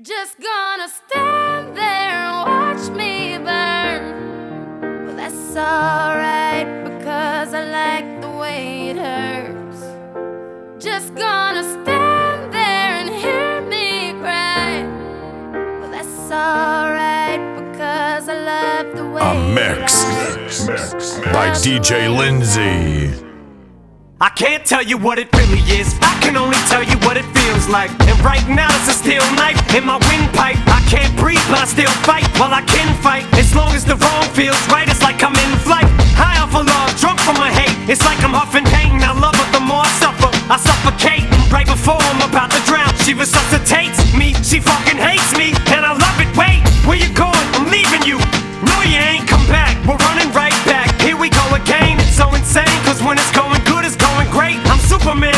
Just gonna stand there and watch me burn. Well, that's alright because I like the way it hurts. Just gonna stand there and hear me cry. Well, that's alright because I love the way A it mix hurts. by DJ Lindsay. I can't tell you what it really is. Can only tell you what it feels like. And right now it's a steel knife in my windpipe. I can't breathe, but I still fight while I can fight. As long as the wrong feels right, it's like I'm in flight. High off of love, drunk from my hate. It's like I'm huffing pain. I love her the more I suffer. I suffocate right before I'm about to drown. She resuscitates me. She fucking hates me, and I love it. Wait, where you going? I'm leaving you. No, you ain't come back. We're running right back. Here we go again. It's so insane, cause when it's going good, it's going great. I'm Superman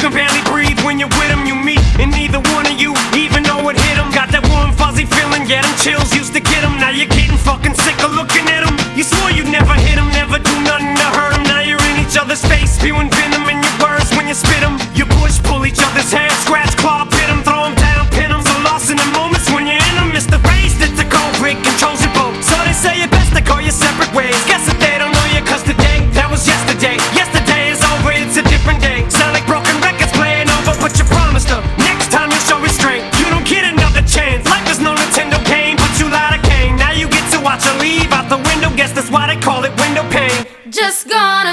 can barely breathe when you're with them? You meet, and neither one of you even know it hit them. Got that warm, fuzzy feeling, get them chills, used to get them. Now you're getting fucking sick of looking at them. You swore you'd never hit them, never do nothing to hurt them. Now you're in each other's face, spewing venom in your words when you spit. You push, pull each other's hair, scratch, claw, pit them, throw Just gonna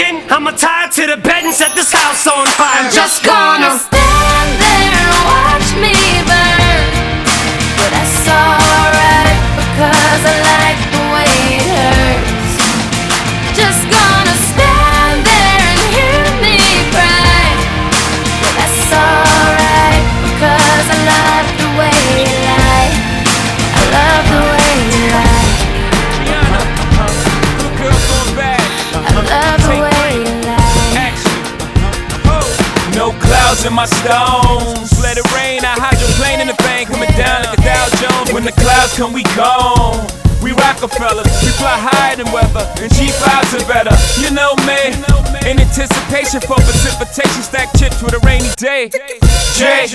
again, I'ma tie to the bed and set this house on fire. I'm just gonna. My stones. Let it rain, I hydroplane in the bank, coming down like a Dow Jones. When the clouds come, we gone. We Rockefellers, we fly higher than weather, and G5s are better. You know me, in anticipation for precipitation, stack chips with a rainy day. Jay,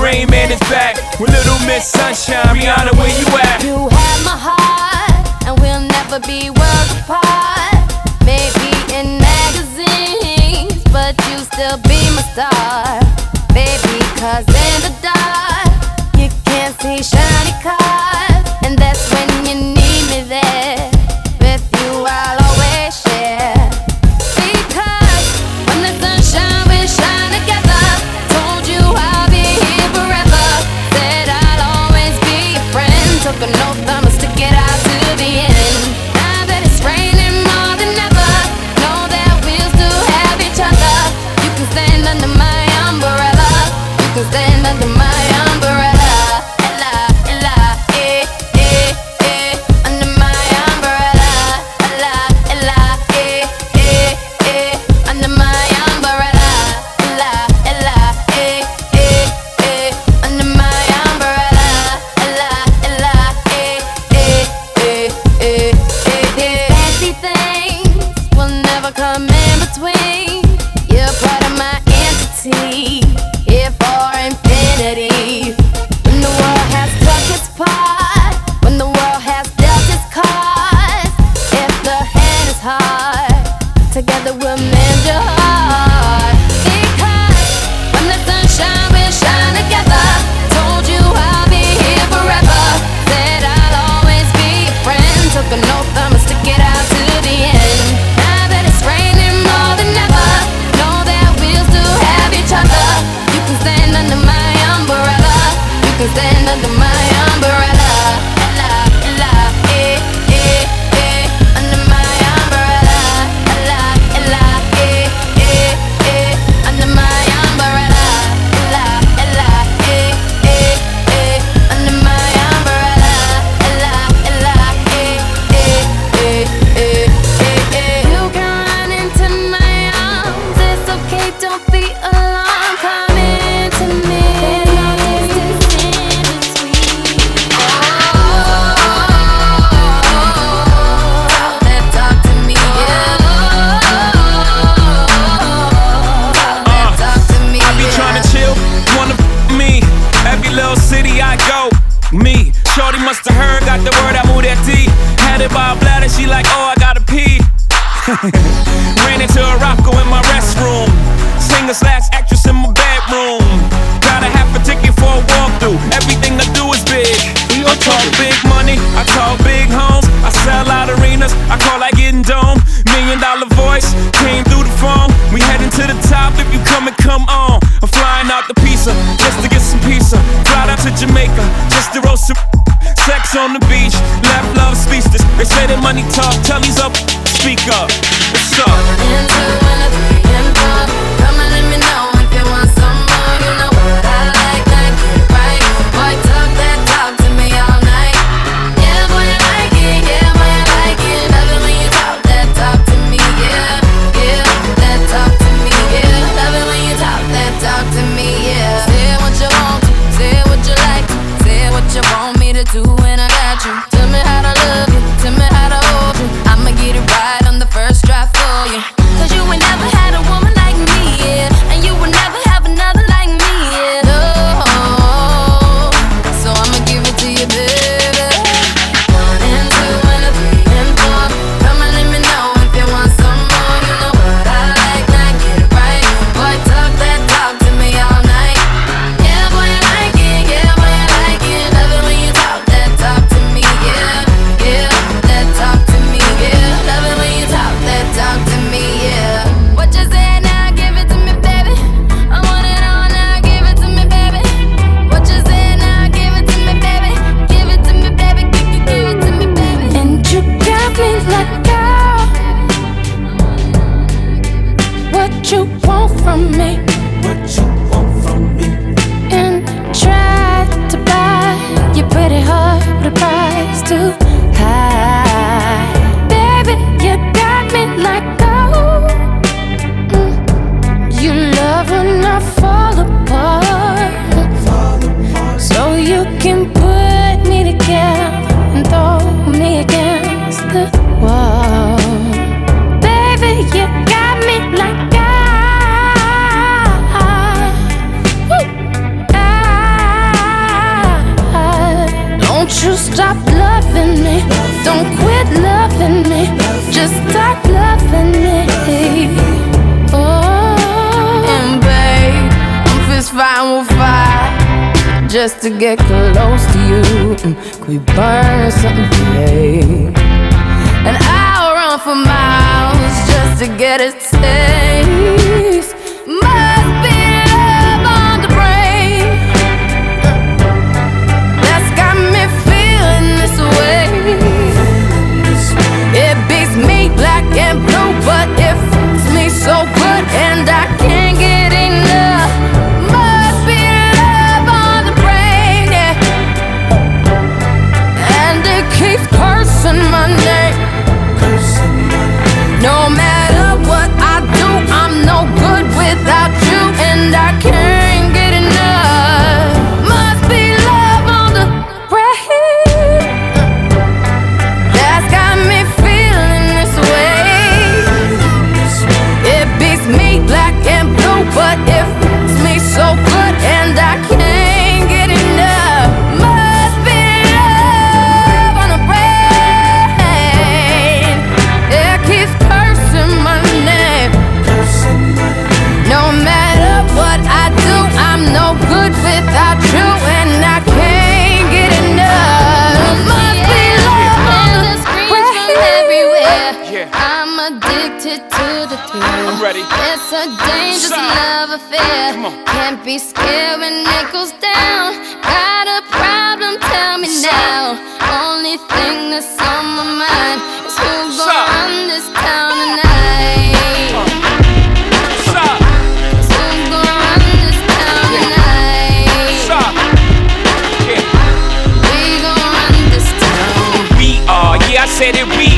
Rain Man is back with Little Miss Sunshine. Rihanna, where you at? You have my heart, and we'll never be worlds apart. Maybe in magazines, but you still be my star. Baby, cause in the dark, you can't see shiny cars.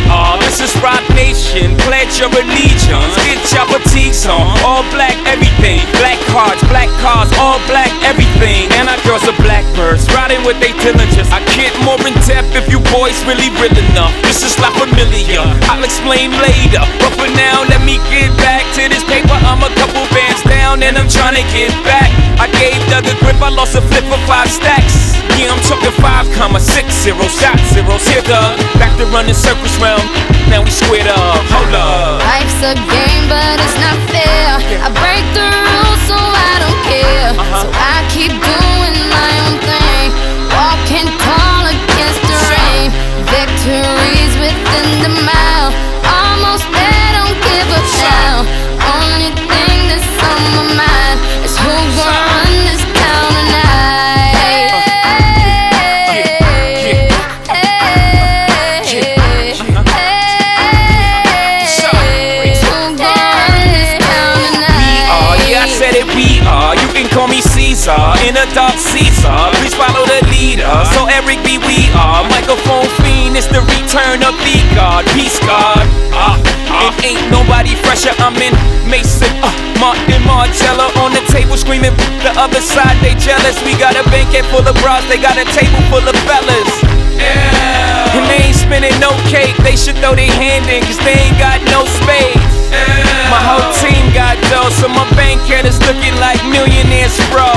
Are. This is Rock Nation, pledge your allegiance. Get your fatigues on, all black everything. Black cards, black cars, all black everything. And our girls are blackbirds, riding with they diligence. I get more in depth if you boys really real enough. This is La Familia, I'll explain later. But for now, let me get back to this paper. I'm a couple bands down and I'm trying to get back. I gave Doug a grip, I lost a flip for five stacks. Yeah, I'm talking five comma six zero shot zeros here, Doug. Back to running circles round. Now we squared up. Hold up. Life's a game, but it's not fair. I break the rules, so I don't care. Uh-huh. So I keep doing my own thing, walking tall against the rain. Victories within the mile, Caesar, in a dark Caesar. Please follow the leader. So Eric B, we are. Microphone fiend, it's the return of the God. Peace God. Uh, uh. It ain't nobody fresher. I'm in Mason, uh, Martin Marcello on the table screaming. The other side, they jealous. We got a banquet full of bras, they got a table full of fellas. Yeah. And they ain't spinning no cake. They should throw their hand in, cause they ain't got no space. My whole team got dough, so my bank account is looking like millionaires, bro.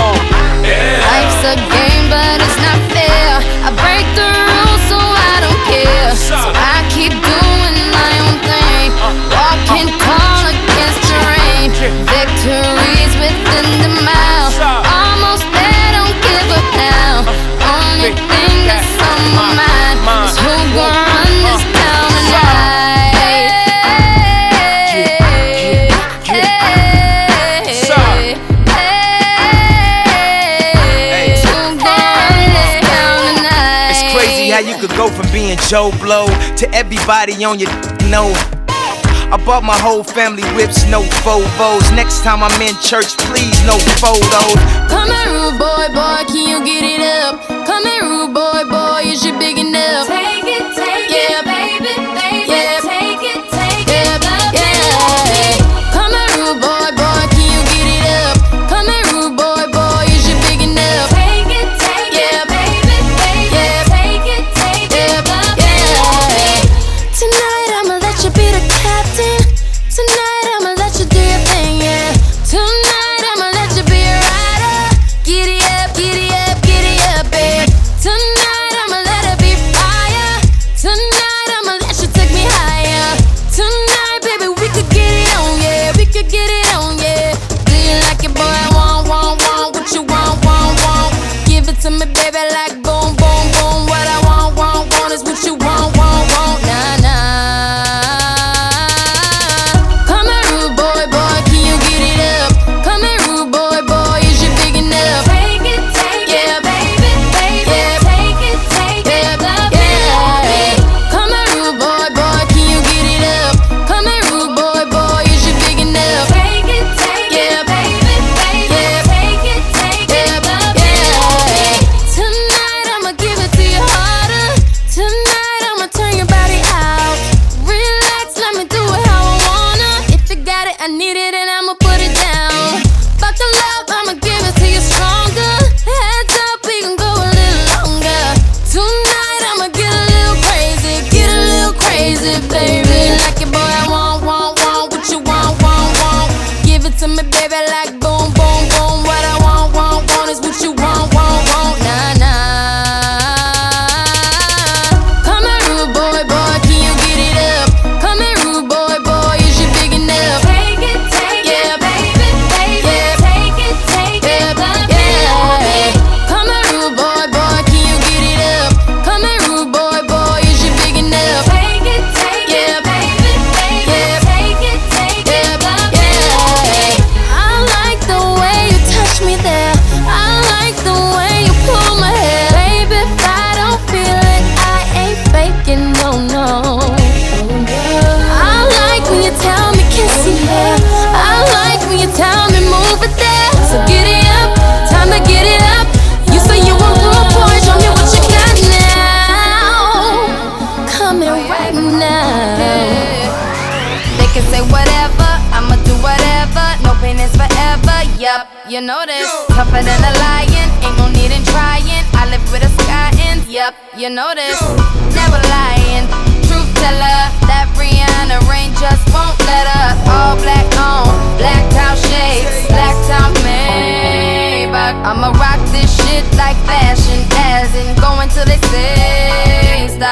Life's a game, but it's not fair. I break the rules, so I don't care. So I keep doing my own thing, walking tall against the rain. Victories within the mile, Joe Blow to everybody on your know. I bought my whole family whips, no Vovos. Next time I'm in church, please no photos. Come here, rude boy, boy, can you get it up?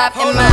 And my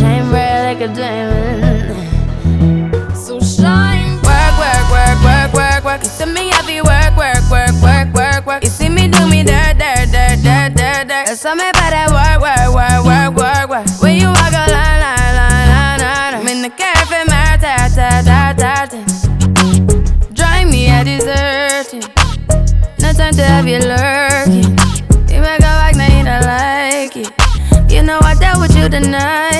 Shine bright like a diamond. So shine. Work, work, work, work, work, work. You see me heavy work, work, work, work, work, work. You see me do me dirt, dirt, dirt, dirt, dirt, dirt. There's something about that work, work, work, work, work, work. When you walk a line, line, line, line, line. I'm in the cafe, my ta, ta, ta, ta, ta. Drive me a deserted. No time to have you lurking. You make a like, now you don't like it. You know I dealt with you touched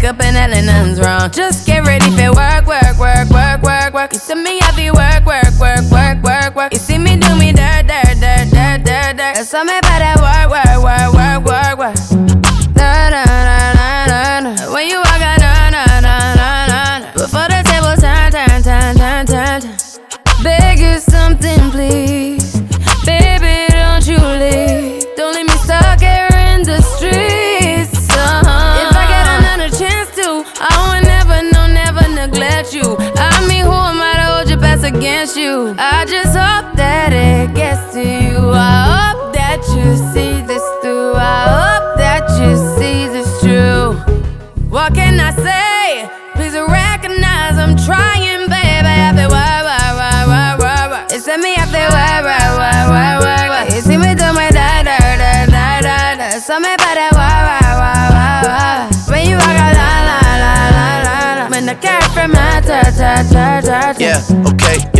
wake up and hell nothing's wrong. Just get ready for work, work, work, work, work, work. You see me heavy work, work, work, work, work, work. You see me do me dirt, dirt, dirt, dirt, dirt, dirt. There's something about that work, work, work, work, work, work. Na na na na na. When you walk out, na na na na na na. Before the table turn, turn, turn, turn, turn, turn. Beg you something, please. Against you? I just hope that it gets to you. I hope that you see this through. I hope that you see this true. What can I say? Please recognize I'm trying, baby. I feel why, why, why, why, why, why. It's me, I feel why, why, why, why, why, why. You see me do my da, da, da, da, da, da. Something about that why, why, why, why, why. When you walk out, la, la, la, la, la, la. When the cat from my ta, ta, ta, ta. Yeah, okay. Need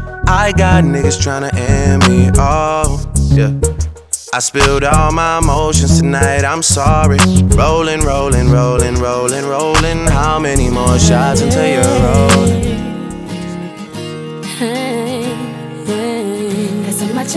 I got niggas tryna end me. off. yeah. I spilled all my emotions tonight, I'm sorry. Rolling, rolling, rolling, rolling, rolling. How many more shots until you're rolling? Cause so much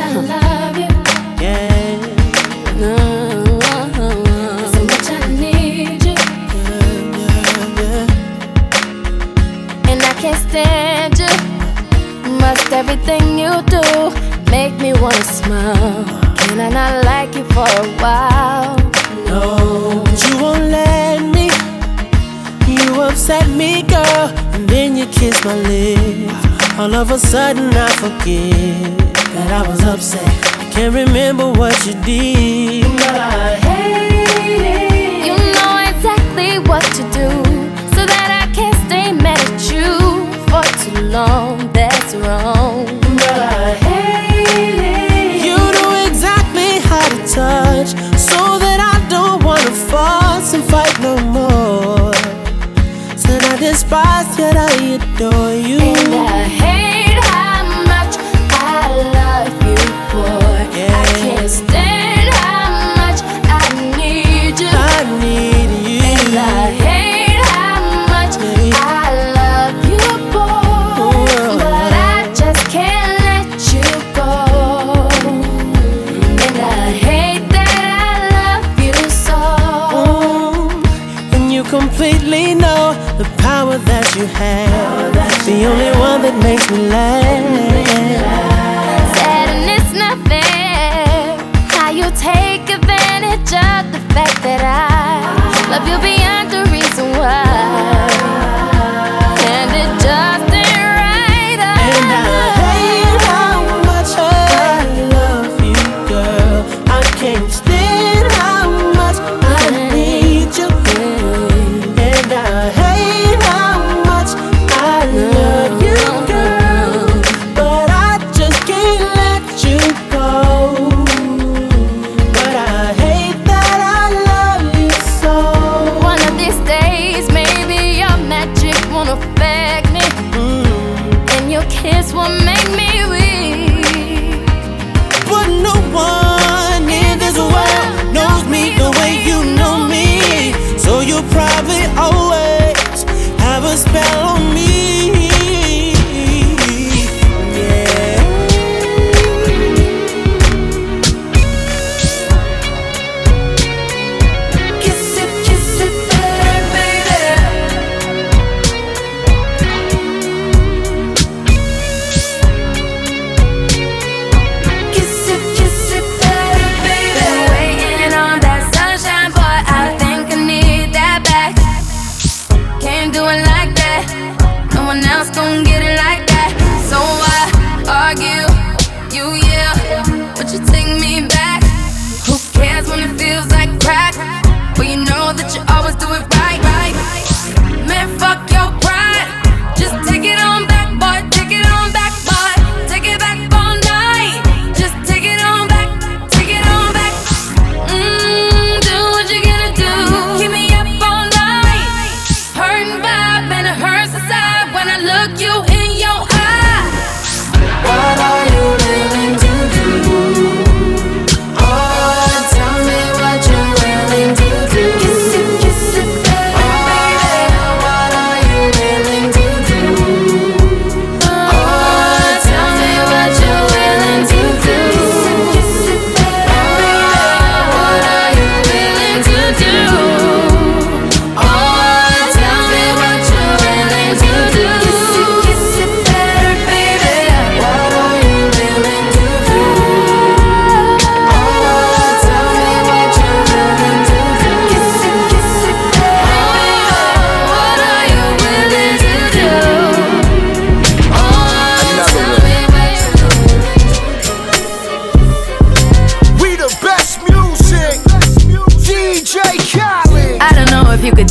someone else gon' get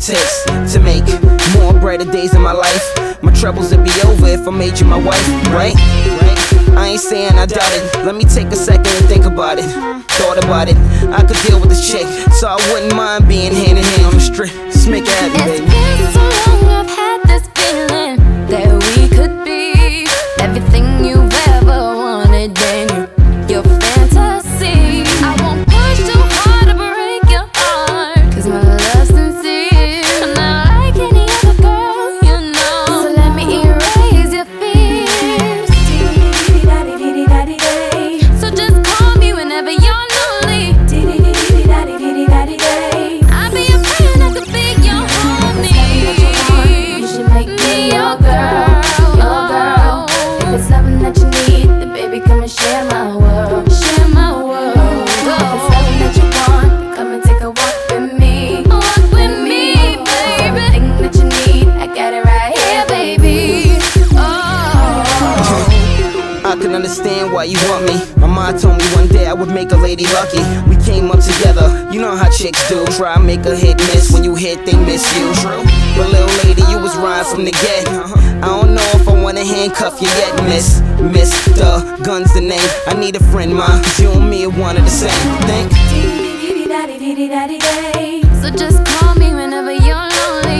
It takes to make more brighter days in my life. My troubles would be over if I made you my wife, right? I ain't saying I doubt it. Let me take a second and think about it. Thought about it. I could deal with this chick, so I wouldn't mind being hand in hand on the street. Just make it happen, It's baby. been so long I've had this feeling that lady lucky. We came up together, you know how chicks do. Try make a hit miss when you hit, they miss you. True. But little lady, you was riding from the get. I don't know if I wanna handcuff you yet, miss. Miss, the gun's the name. I need a friend, ma. Cause you and me are one of the same. Think? So just call me whenever you're lonely.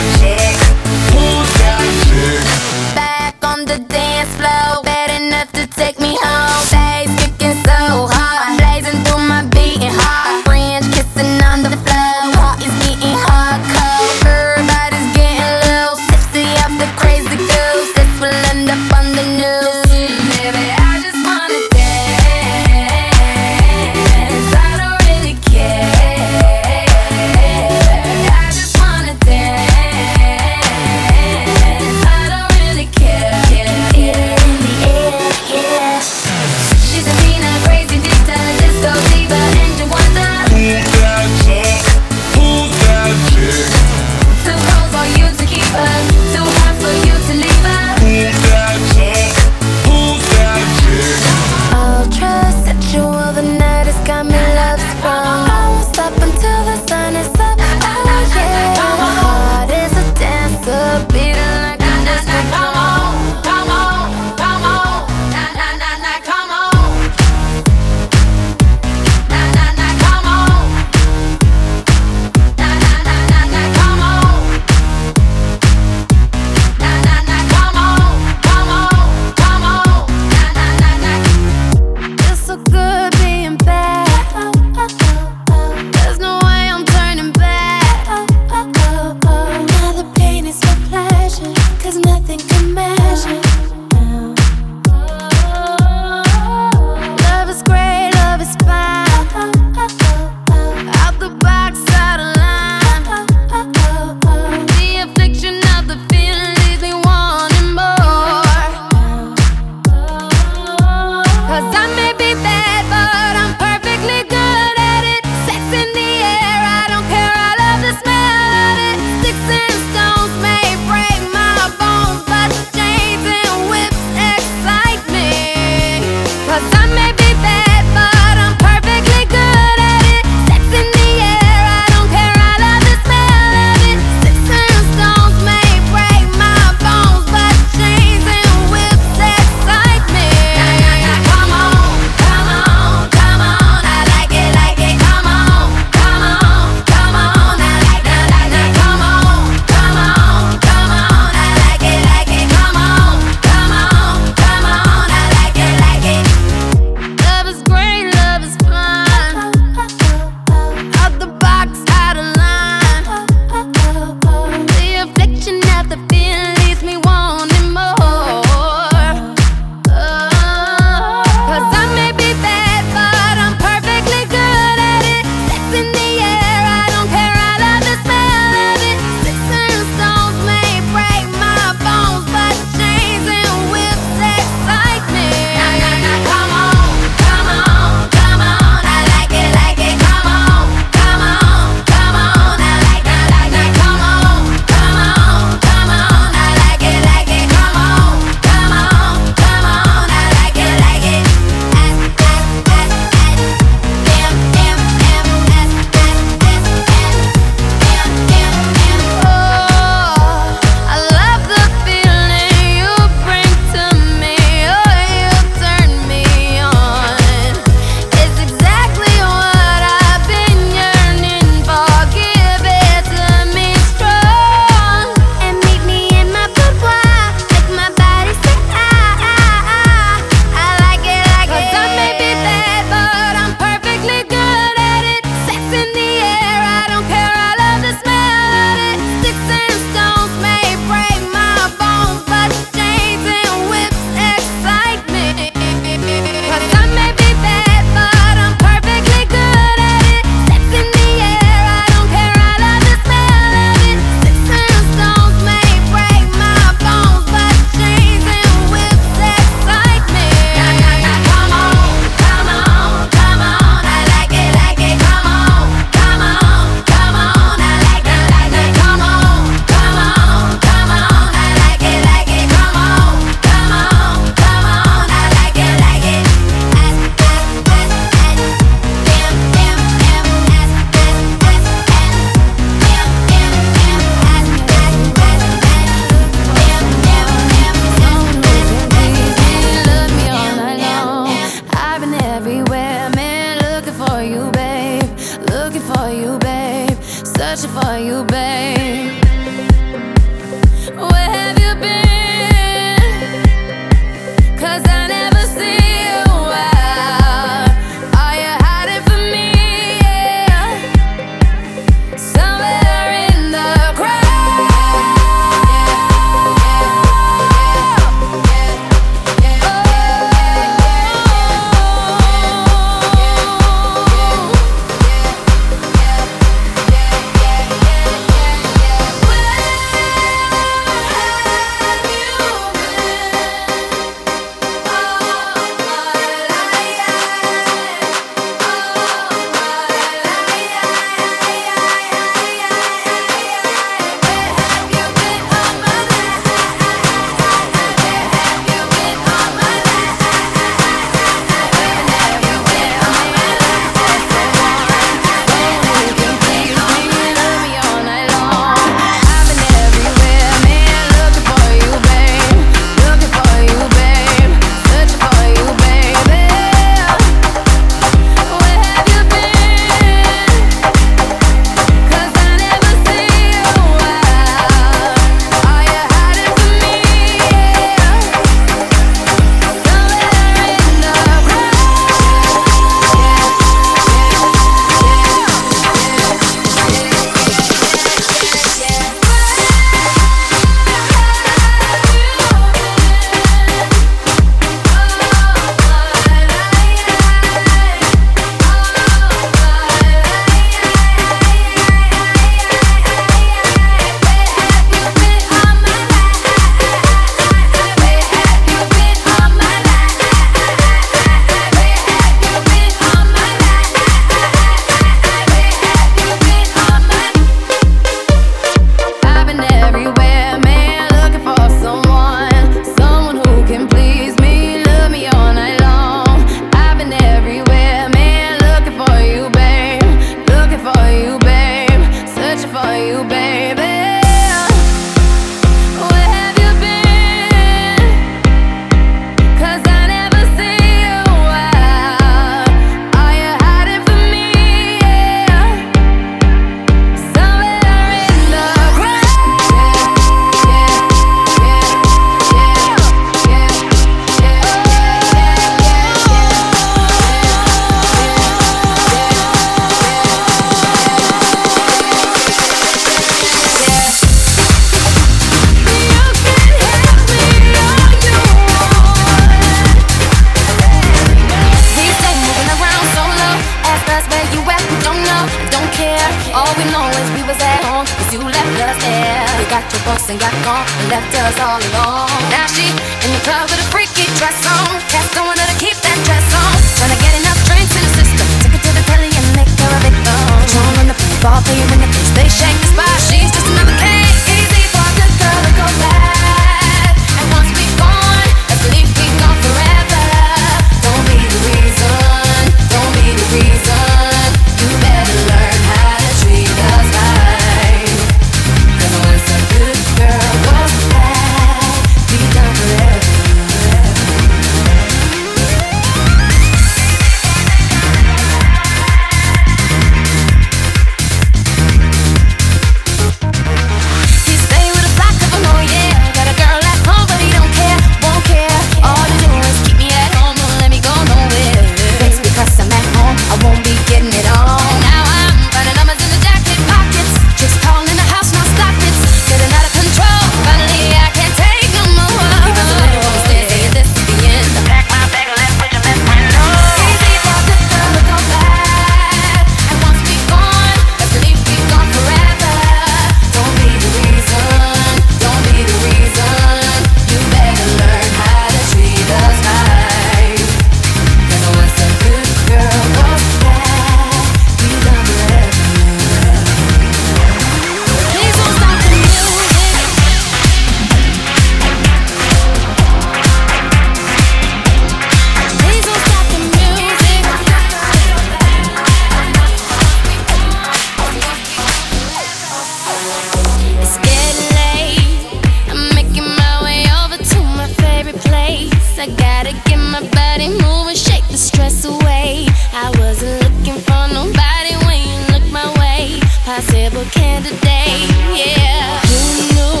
place. I gotta get my body moving, shake the stress away. I wasn't looking for nobody when you looked my way. Possible candidate, yeah. Who knew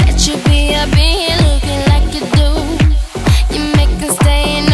that you'd be up in here looking like you do? You make them stay in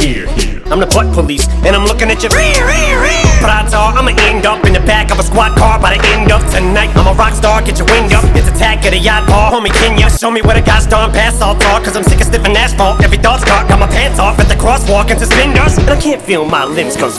here. I'm the butt police, and I'm looking at your rear, rear, rear. But odds are I'ma end up in the back of a squad car by the end of tonight. I'm a rock star, get your wind up. It's attack at a yacht bar, homie Kenya. Show me where the guys darn pass all talk, cause I'm sick of sniffing asphalt. Every thought's dark, got my pants off at the crosswalk and suspenders. And I can't feel my limbs, cause.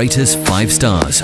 greatest 5 stars.